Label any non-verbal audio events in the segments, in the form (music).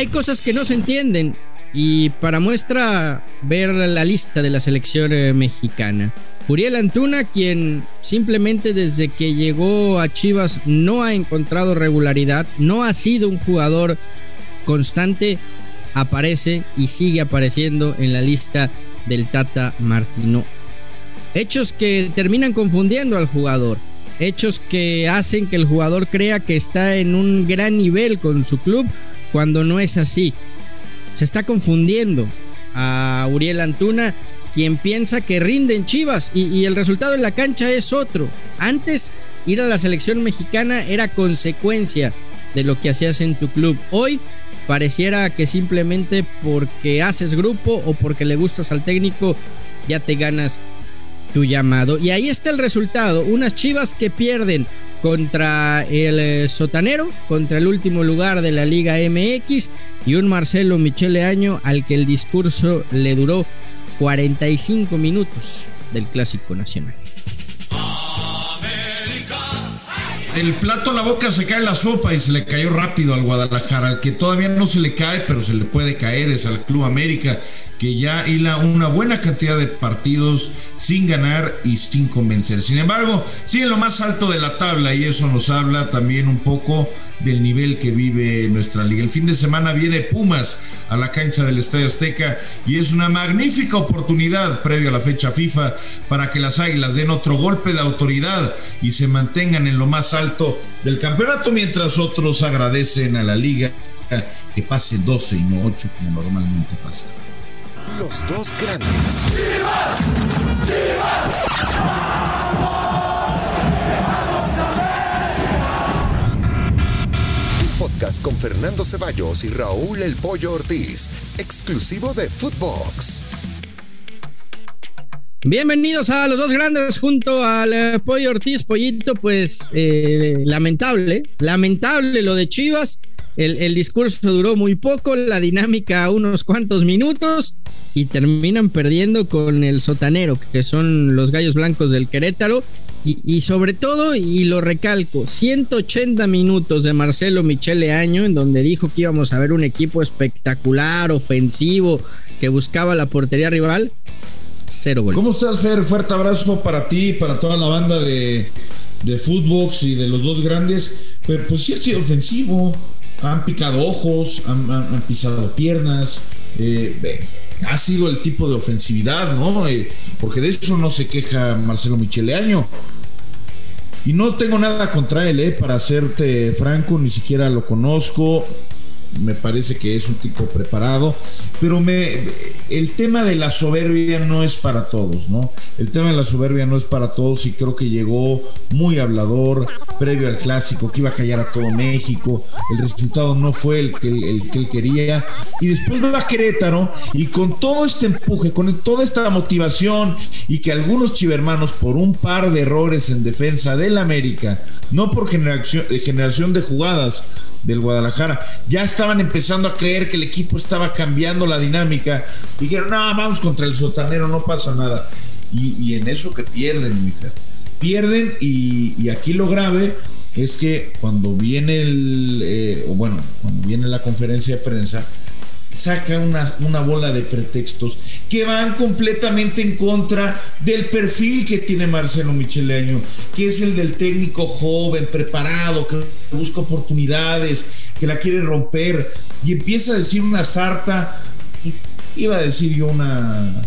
hay cosas que no se entienden y para muestra ver la lista de la selección eh, mexicana. Uriel Antuna, quien simplemente desde que llegó a Chivas no ha encontrado regularidad, no ha sido un jugador constante, aparece y sigue apareciendo en la lista del Tata Martino. Hechos que terminan confundiendo al jugador, hechos que hacen que el jugador crea que está en un gran nivel con su club cuando no es así. Se está confundiendo a Uriel Antuna, quien piensa que rinde en Chivas y, el resultado en la cancha es otro. Antes, ir a la selección mexicana era consecuencia de lo que hacías en tu club. Hoy pareciera que simplemente porque haces grupo o porque le gustas al técnico ya te ganas tu llamado. Y ahí está el resultado, unas Chivas que pierden contra el eh, sotanero, contra el último lugar de la Liga MX y un Marcelo Michele Año al que el discurso le duró 45 minutos del Clásico Nacional. El plato a la boca se cae la sopa y se le cayó rápido al Guadalajara, que todavía no se le cae, pero se le puede caer, es al Club América que ya hila una buena cantidad de partidos sin ganar y sin convencer. Sin embargo, sigue lo más alto de la tabla y eso nos habla también un poco del nivel que vive nuestra liga. El fin de semana viene Pumas a la cancha del Estadio Azteca y es una magnífica oportunidad previo a la fecha FIFA para que las Águilas den otro golpe de autoridad y se mantengan en lo más alto del campeonato mientras otros agradecen a la liga que pase 12 y no 8 como normalmente pasa. Los dos grandes. Un podcast con Fernando Ceballos y Raúl El Pollo Ortiz, exclusivo de Footbox. Bienvenidos a los dos grandes junto al eh, Pollo Ortiz, Pollito, pues eh, lamentable, lamentable lo de Chivas. El, discurso duró muy poco, la dinámica unos cuantos minutos y terminan perdiendo con el sotanero, que son los gallos blancos del Querétaro. Y, sobre todo, y lo recalco, 180 minutos de Marcelo Michele Año, en donde dijo que íbamos a ver un equipo espectacular, ofensivo, que buscaba la portería rival. Cero goles. ¿Cómo estás, Fer? Fuerte abrazo para ti, para toda la banda de, de Footbox y de los dos grandes. Pero pues sí estoy ofensivo han picado ojos, han, pisado piernas. Eh, ha sido el tipo de ofensividad, ¿no? Eh, porque de eso no se queja Marcelo Micheleaño. Y no tengo nada contra él, ¿eh? Para serte franco, ni siquiera lo conozco me parece que es un tipo preparado, pero me, el tema de la soberbia no es para todos, ¿no? El tema de la soberbia no es para todos y creo que llegó muy hablador previo al clásico, que iba a callar a todo México, el resultado no fue el que, el que él quería, y después va a Querétaro y con todo este empuje, con toda esta motivación y que algunos chivermanos por un par de errores en defensa del América, no por generación, generación de jugadas del Guadalajara, ya está estaban empezando a creer que el equipo estaba cambiando la dinámica. Dijeron, no, vamos contra el sotanero, no pasa nada. Y, en eso que pierden, mi. Pierden y, aquí lo grave es que cuando viene el, eh, o bueno, cuando viene la conferencia de prensa, saca una, una, bola de pretextos que van completamente en contra del perfil que tiene Marcelo Micheleaño, que es el del técnico joven, preparado, que busca oportunidades, que la quiere romper, y empieza a decir una sarta, iba a decir yo una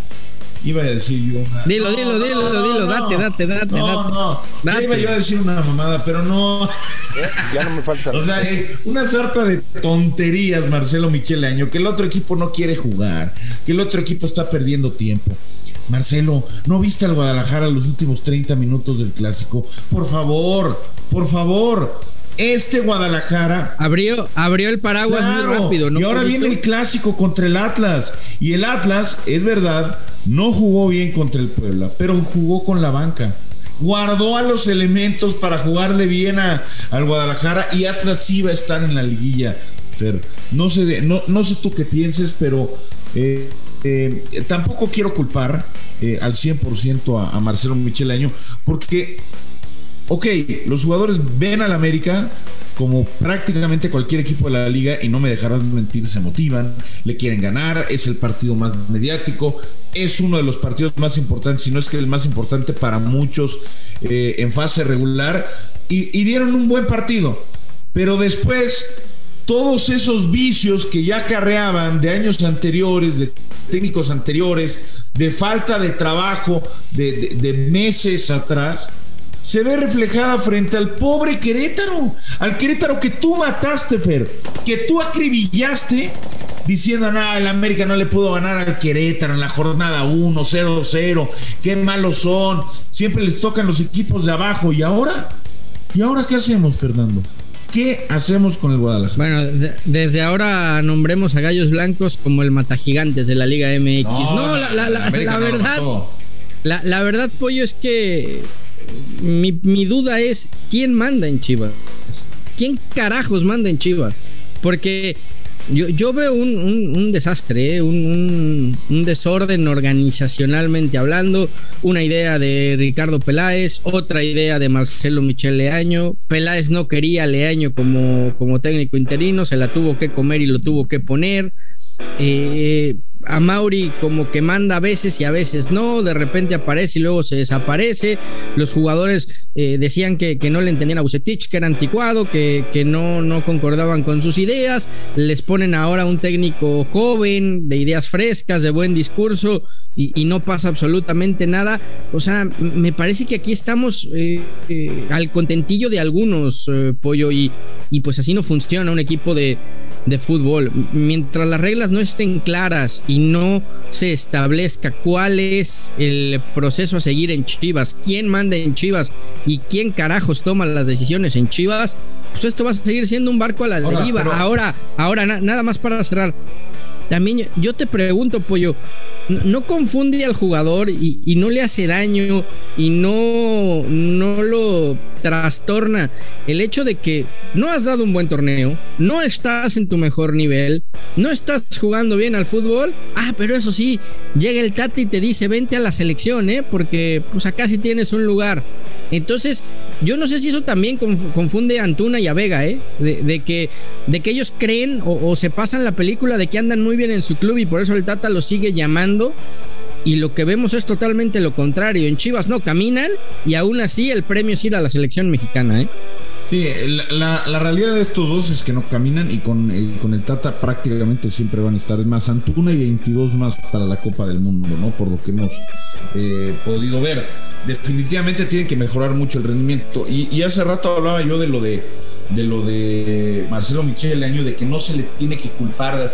Iba a decir yo una. Dilo, dilo, dilo, dilo, date, date, date, no, No, no, iba yo a decir una mamada, pero no. Ya no me falta. (laughs) o sea, eh, una sarta de tonterías, Marcelo Michele Año, que el otro equipo no quiere jugar, que el otro equipo está perdiendo tiempo. Marcelo, ¿no viste al Guadalajara los últimos 30 minutos del clásico? Por favor, por favor este Guadalajara abrió, abrió el paraguas muy rápido. ¿no? Y ahora viene el clásico contra el Atlas. Y el Atlas, es verdad, no jugó bien contra el Puebla, pero jugó con la banca. Guardó a los elementos para jugarle bien a, al Guadalajara y Atlas iba a estar en la liguilla. no sé, no, no sé tú qué pienses, pero eh, eh, tampoco quiero culpar eh, al 100% a, a Marcelo Michelaño, porque ok, los jugadores ven al América como prácticamente cualquier equipo de la liga y no me dejarán mentir, se motivan, le quieren ganar, es el partido más mediático, es uno de los partidos más importantes, si no es que el más importante para muchos eh, en fase regular y, dieron un buen partido, pero después todos esos vicios que ya carreaban de años anteriores, de técnicos anteriores, de falta de trabajo de, meses atrás, se ve reflejada frente al pobre Querétaro, al Querétaro que tú mataste, Fer, que tú acribillaste diciendo, nada, el América no le pudo ganar al Querétaro en la jornada 1, 0-0, qué malos son, siempre les tocan los equipos de abajo, y ahora, ¿y ahora qué hacemos, Fernando? ¿Qué hacemos con el Guadalajara? Bueno, desde ahora nombremos a Gallos Blancos como el matagigantes de la Liga MX. No, la, verdad, la, verdad, Pollo, es que mi, mi duda es, ¿quién manda en Chivas? ¿Quién carajos manda en Chivas? Porque yo, veo un, desastre, ¿eh? un, desorden organizacionalmente hablando, una idea de Ricardo Peláez, otra idea de Marcelo Michel Leaño. Peláez no quería Leaño como, como técnico interino, se la tuvo que comer y lo tuvo que poner. Eh, a Mauri como que manda a veces y a veces no, de repente aparece y luego se desaparece. Los jugadores eh, decían que, que, no le entendían a Bucetich, que era anticuado, que, que no, no concordaban con sus ideas. Les ponen ahora un técnico joven, de ideas frescas, de buen discurso y, no pasa absolutamente nada. O sea, me parece que aquí estamos eh, eh, al contentillo de algunos, Pollo, y, y pues así no funciona un equipo de, de fútbol. Mientras las reglas no estén claras y no se establezca cuál es el proceso a seguir en Chivas, quién manda en Chivas y quién carajos toma las decisiones en Chivas, pues esto va a seguir siendo un barco a la deriva. Ahora, ahora, nada más para cerrar. También yo te pregunto, Pollo, no confunde al jugador y, no le hace daño y no, no lo trastorna el hecho de que no has dado un buen torneo, no estás en tu mejor nivel, no estás jugando bien al fútbol. Ah, pero eso sí, llega el Tata y te dice, vente a la selección, ¿eh? Porque pues acá sí tienes un lugar. Entonces, yo no sé si eso también confunde a Antuna y a Vega, ¿eh? De, que, de que ellos creen o se pasan la película de que andan muy bien en su club y por eso el Tata lo sigue llamando y lo que vemos es totalmente lo contrario. En Chivas no caminan y aún así el premio es ir a la selección mexicana, ¿eh? Sí, la, realidad de estos dos es que no caminan y con, el, con el Tata prácticamente siempre van a estar más Antuna y 22 más para la Copa del Mundo, ¿no? Por lo que hemos eh, podido ver. Definitivamente tienen que mejorar mucho el rendimiento. Y, hace rato hablaba yo de lo de de lo de Marcelo Michel el año de que no se le tiene que culpar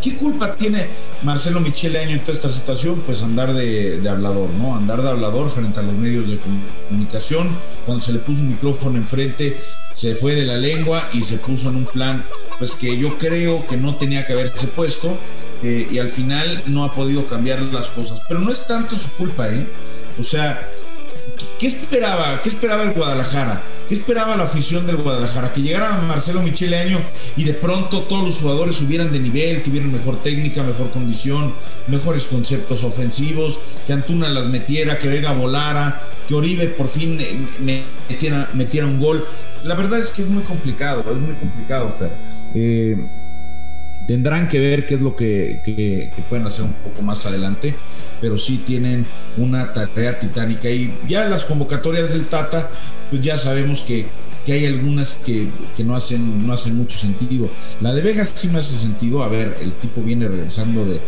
¿Qué culpa tiene Marcelo Michele Año en toda esta situación? Pues andar de, hablador, ¿no? Andar de hablador frente a los medios de comunicación. Cuando se le puso un micrófono enfrente, se fue de la lengua y se puso en un plan, pues que yo creo que no tenía que haberse puesto. Eh, y al final no ha podido cambiar las cosas. Pero no es tanto su culpa, ¿eh? O sea, ¿Qué esperaba? ¿Qué esperaba el Guadalajara? ¿Qué esperaba la afición del Guadalajara? Que llegara Marcelo Michele Año y de pronto todos los jugadores subieran de nivel, tuvieran mejor técnica, mejor condición, mejores conceptos ofensivos, que Antuna las metiera, que Vega volara, que Oribe por fin eh, metiera, un gol. La verdad es que es muy complicado, es muy complicado, Fer. Eh, Tendrán que ver qué es lo que, pueden hacer un poco más adelante, pero sí tienen una tarea titánica. Y ya las convocatorias del Tata, pues ya sabemos que, hay algunas que, no, hacen, no hacen mucho sentido. La de Vegas sí me hace sentido. A ver, el tipo viene regresando de,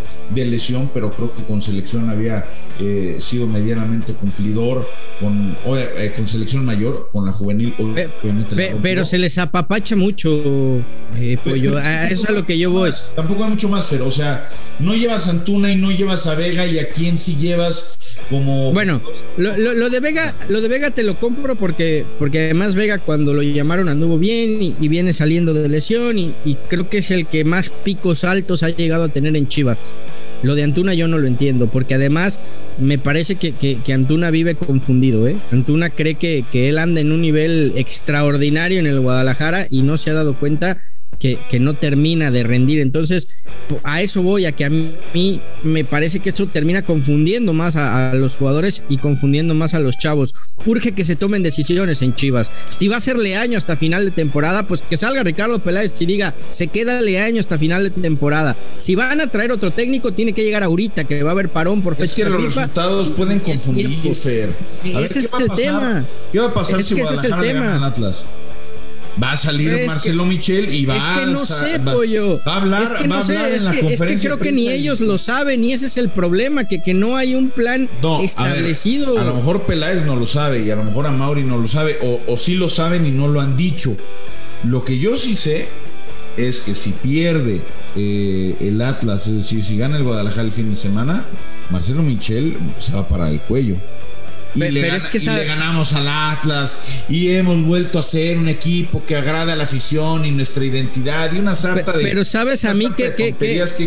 lesión, pero creo que con selección había eh, sido medianamente cumplidor. Con, eh, con selección mayor, con la juvenil, pero se les apapacha mucho, eh, Pollo. A eso es a lo que yo voy. Tampoco hay mucho más, pero, o sea, no llevas a Antuna y no llevas a Vega, y a quién sí llevas como. Bueno, lo, de Vega, lo de Vega te lo compro porque, porque además Vega cuando lo llamaron anduvo bien y, viene saliendo de lesión, y, creo que es el que más picos altos ha llegado a tener en Chivas. Lo de Antuna yo no lo entiendo, porque además me parece que, que, Antuna vive confundido, ¿eh? Antuna cree que, que él anda en un nivel extraordinario en el Guadalajara y no se ha dado cuenta que, que, no termina de rendir. Entonces, a eso voy, a que a mí me parece que esto termina confundiendo más a, a, los jugadores y confundiendo más a los chavos. Urge que se tomen decisiones en Chivas. Si va a ser Leaño hasta final de temporada, pues que salga Ricardo Peláez y diga, se queda Leaño hasta final de temporada. Si van a traer otro técnico, tiene que llegar ahorita, que va a haber parón por fecha es que los resultados pueden confundir, ese es el tema. ¿Qué va a pasar es si que ese es el tema. Atlas? Va a salir Es Marcelo que- Michel y va es que no a, sé, va, pollo. va a hablar, es que va a no sé, hablar en es la que, es que conferencia creo que ni ellos lo saben y ese es el problema, que, que no hay un plan No, a ver, establecido. A, lo mejor Peláez no lo sabe y a lo mejor a Mauri no lo sabe o, o sí lo saben y no lo han dicho. Lo que yo sí sé es que si pierde eh, el Atlas, es decir, si gana el Guadalajara el fin de semana, Marcelo Michel se va para el cuello. Y, Pe- le, pero gana- es que y sabe- le ganamos al Atlas y hemos vuelto a ser un equipo que agrada a la afición y nuestra identidad y una sarta de pero sabes a mí que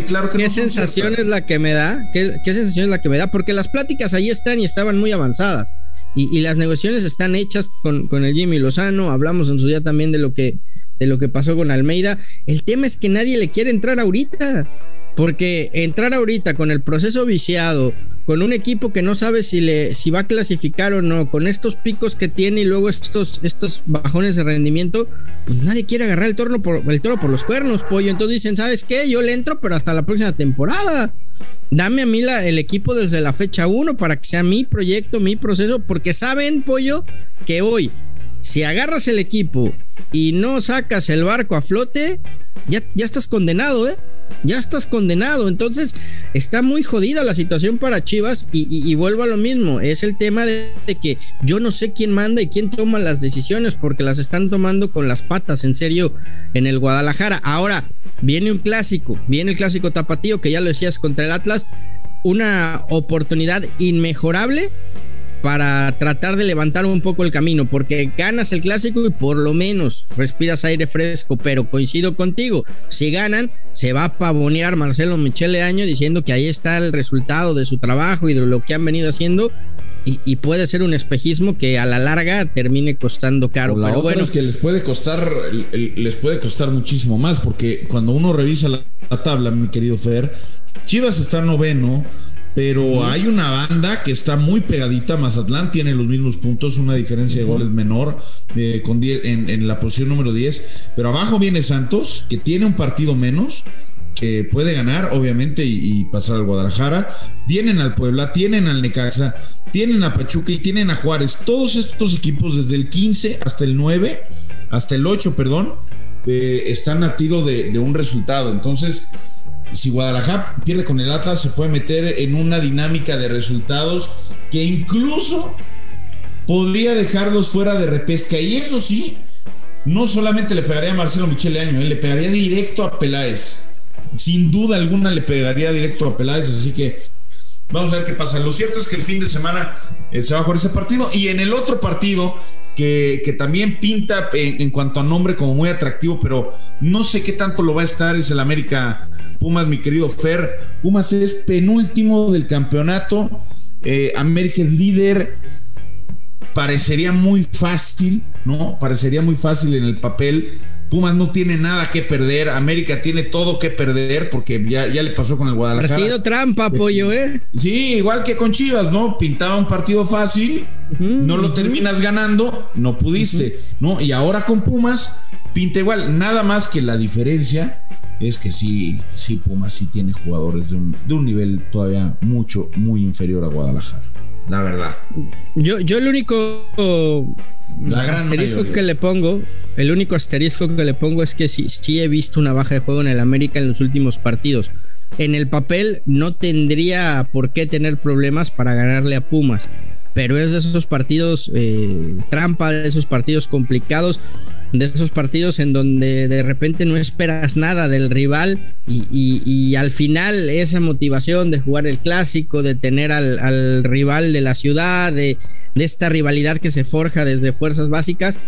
claro que qué no sensación es la que me da, qué, qué sensación es la que me da, porque las pláticas ahí están y estaban muy avanzadas y, y las negociaciones están hechas con, con el Jimmy Lozano, hablamos en su día también de lo que de lo que pasó con Almeida. El tema es que nadie le quiere entrar ahorita. Porque entrar ahorita con el proceso viciado, con un equipo que no sabe si, le, si va a clasificar o no, con estos picos que tiene y luego estos, estos bajones de rendimiento, pues nadie quiere agarrar el, torno por, el toro por los cuernos, pollo. Entonces dicen, ¿sabes qué? Yo le entro, pero hasta la próxima temporada. Dame a mí la, el equipo desde la fecha 1 para que sea mi proyecto, mi proceso, porque saben, pollo, que hoy, si agarras el equipo y no sacas el barco a flote, ya, ya estás condenado, ¿eh? Ya estás condenado. Entonces, está muy jodida la situación para Chivas y, vuelvo a lo mismo. Es el tema de, de que yo no sé quién manda y quién toma las decisiones porque las están tomando con las patas, en serio, en el Guadalajara. Ahora, viene un clásico, viene el clásico tapatío que ya lo decías contra el Atlas. Una oportunidad inmejorable para tratar de levantar un poco el camino, porque ganas el clásico y por lo menos respiras aire fresco, pero coincido contigo, si ganan, se va a pavonear Marcelo Michele Año diciendo que ahí está el resultado de su trabajo y de lo que han venido haciendo. Y, y puede ser un espejismo que a la larga termine costando caro. La Pero bueno, es que les puede costar, les puede costar muchísimo más, porque cuando uno revisa la, la tabla, mi querido Fer, Chivas está noveno, pero hay una banda que está muy pegadita. Mazatlán tiene los mismos puntos, una diferencia de goles menor eh, con 10 en, en la posición número 10. Pero abajo viene Santos, que tiene un partido menos, que puede ganar, obviamente, y, y pasar al Guadalajara. Tienen al Puebla, tienen al Necaxa, tienen a Pachuca y tienen a Juárez. Todos estos equipos, desde el 15 hasta el 9, hasta el 8, perdón, eh, están a tiro de, de un resultado. Entonces, si Guadalajara pierde con el Atlas, se puede meter en una dinámica de resultados que incluso podría dejarlos fuera de repesca. Y eso sí, no solamente le pegaría a Marcelo Michele Año, eh, le pegaría directo a Peláez. Sin duda alguna le pegaría directo a Peláez, así que vamos a ver qué pasa. Lo cierto es que el fin de semana eh, se va a jugar ese partido y en el otro partido que, que también pinta en, en cuanto a nombre como muy atractivo, pero no sé qué tanto lo va a estar, es el América Pumas, mi querido Fer. Pumas es penúltimo del campeonato, eh, América es líder, parecería muy fácil, ¿no? Parecería muy fácil en el papel. Pumas no tiene nada que perder, América tiene todo que perder porque ya, ya le pasó con el Guadalajara. partido trampa, pollo, ¿eh? Sí, igual que con Chivas, ¿no? Pintaba un partido fácil, no lo terminas ganando, no pudiste, ¿no? Y ahora con Pumas pinta igual, nada más que la diferencia es que sí, sí, Pumas sí tiene jugadores de un, de un nivel todavía mucho, muy inferior a Guadalajara, la verdad. Yo, yo el único La gran asterisco mayoría. que le pongo, el único asterisco que le pongo es que sí, sí he visto una baja de juego en el América en los últimos partidos. En el papel no tendría por qué tener problemas para ganarle a Pumas, pero es de esos partidos eh, trampa, de esos partidos complicados, de esos partidos en donde de repente no esperas nada del rival y, y- y al final esa motivación de jugar el clásico, de tener al, al rival de la ciudad, de, de esta rivalidad que se forja desde fuerzas básicas,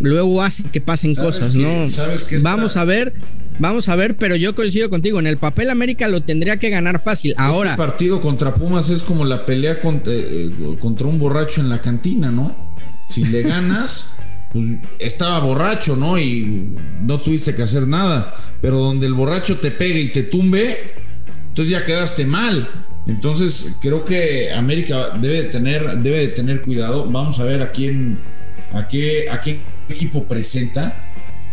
luego hace que pasen ¿Sabes cosas? ¿no? ¿Sabes qué está- Vamos a ver, vamos a ver, pero yo coincido contigo, en el papel América lo tendría que ganar fácil. Ahora, Este partido contra Pumas es como la pelea contra, eh, contra un borracho en la cantina, ¿no? Si le (laughs) ganas, pues, estaba borracho, ¿no? Y no tuviste que hacer nada. Pero donde el borracho te pegue y te tumbe, entonces ya quedaste mal. Entonces creo que América debe tener, debe tener cuidado. Vamos a ver a quién, a qué, a qué equipo presenta.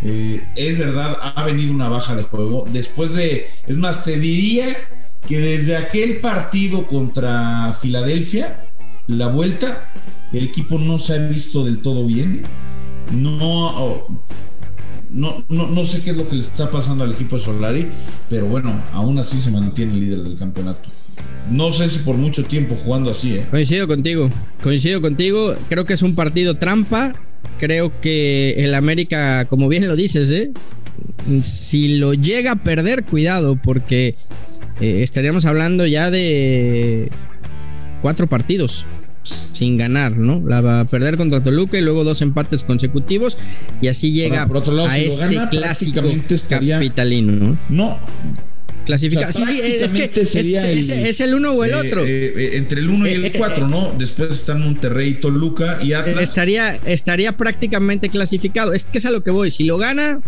Eh, es verdad, ha venido una baja de juego. Después de, es más, te diría que desde aquel partido contra Filadelfia, la vuelta, el equipo no se ha visto del todo bien. No, no, no, no sé qué es lo que le está pasando al equipo de Solari, pero bueno, aún así se mantiene líder del campeonato. No sé si por mucho tiempo jugando así, ¿eh? Coincido contigo, coincido contigo. Creo que es un partido trampa. Creo que el América, como bien lo dices, ¿eh? si lo llega a perder, cuidado, porque eh, estaríamos hablando ya de cuatro partidos sin ganar, ¿no? La va a perder contra Toluca y luego dos empates consecutivos y así llega por otro lado, a si este lo gana, clásico capitalino, ¿no? No, Clasifica. sí, es que es, es, es, el uno o el eh, otro. Eh, eh, entre el uno y el cuatro, ¿no? Después están Monterrey, Toluca y Atlas. Estaría, estaría prácticamente clasificado. Es que es a lo que voy. Si lo gana,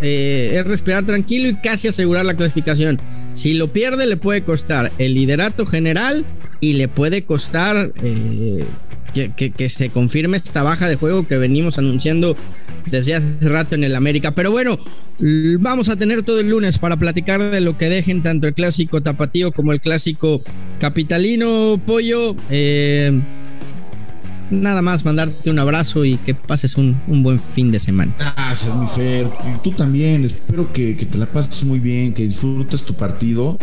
es respirar tranquilo y casi asegurar la clasificación. Si lo pierde, le puede costar el liderato general y le puede costar que, se confirme esta baja de juego que venimos anunciando desde hace rato en el América. Pero bueno, vamos a tener todo el lunes para platicar de lo que dejen tanto el clásico tapatío como el clásico capitalino, pollo. Eh, nada más mandarte un abrazo y que pases un, buen fin de semana. Gracias, mi Fer. Tú también. Espero que, te la pases muy bien, que disfrutes tu partido.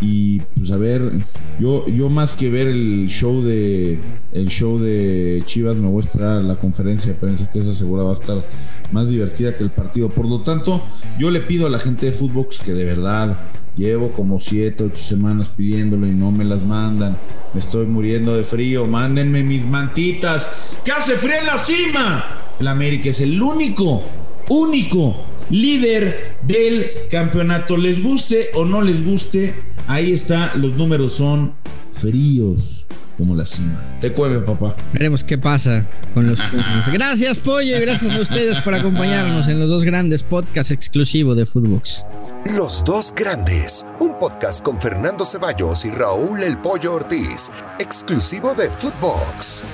Y pues a ver, yo, yo más que ver el show de el show de Chivas, me voy a esperar a la conferencia de prensa, que esa segura va a estar más divertida que el partido. Por lo tanto, yo le pido a la gente de Footbox que de verdad Llevo como siete, ocho semanas pidiéndolo y no me las mandan. Me estoy muriendo de frío. Mándenme mis mantitas. ¿Qué hace frío en la cima? El América es el único, único líder del campeonato. Les guste o no les guste, ahí está. Los números son fríos como la cima. Te cueve, papá. Veremos qué pasa con los Pumas. Gracias, Pollo, y gracias a ustedes por acompañarnos en los dos grandes podcasts exclusivos de Footbox. Los dos grandes, un podcast con Fernando Ceballos y Raúl El Pollo Ortiz, exclusivo de Footbox.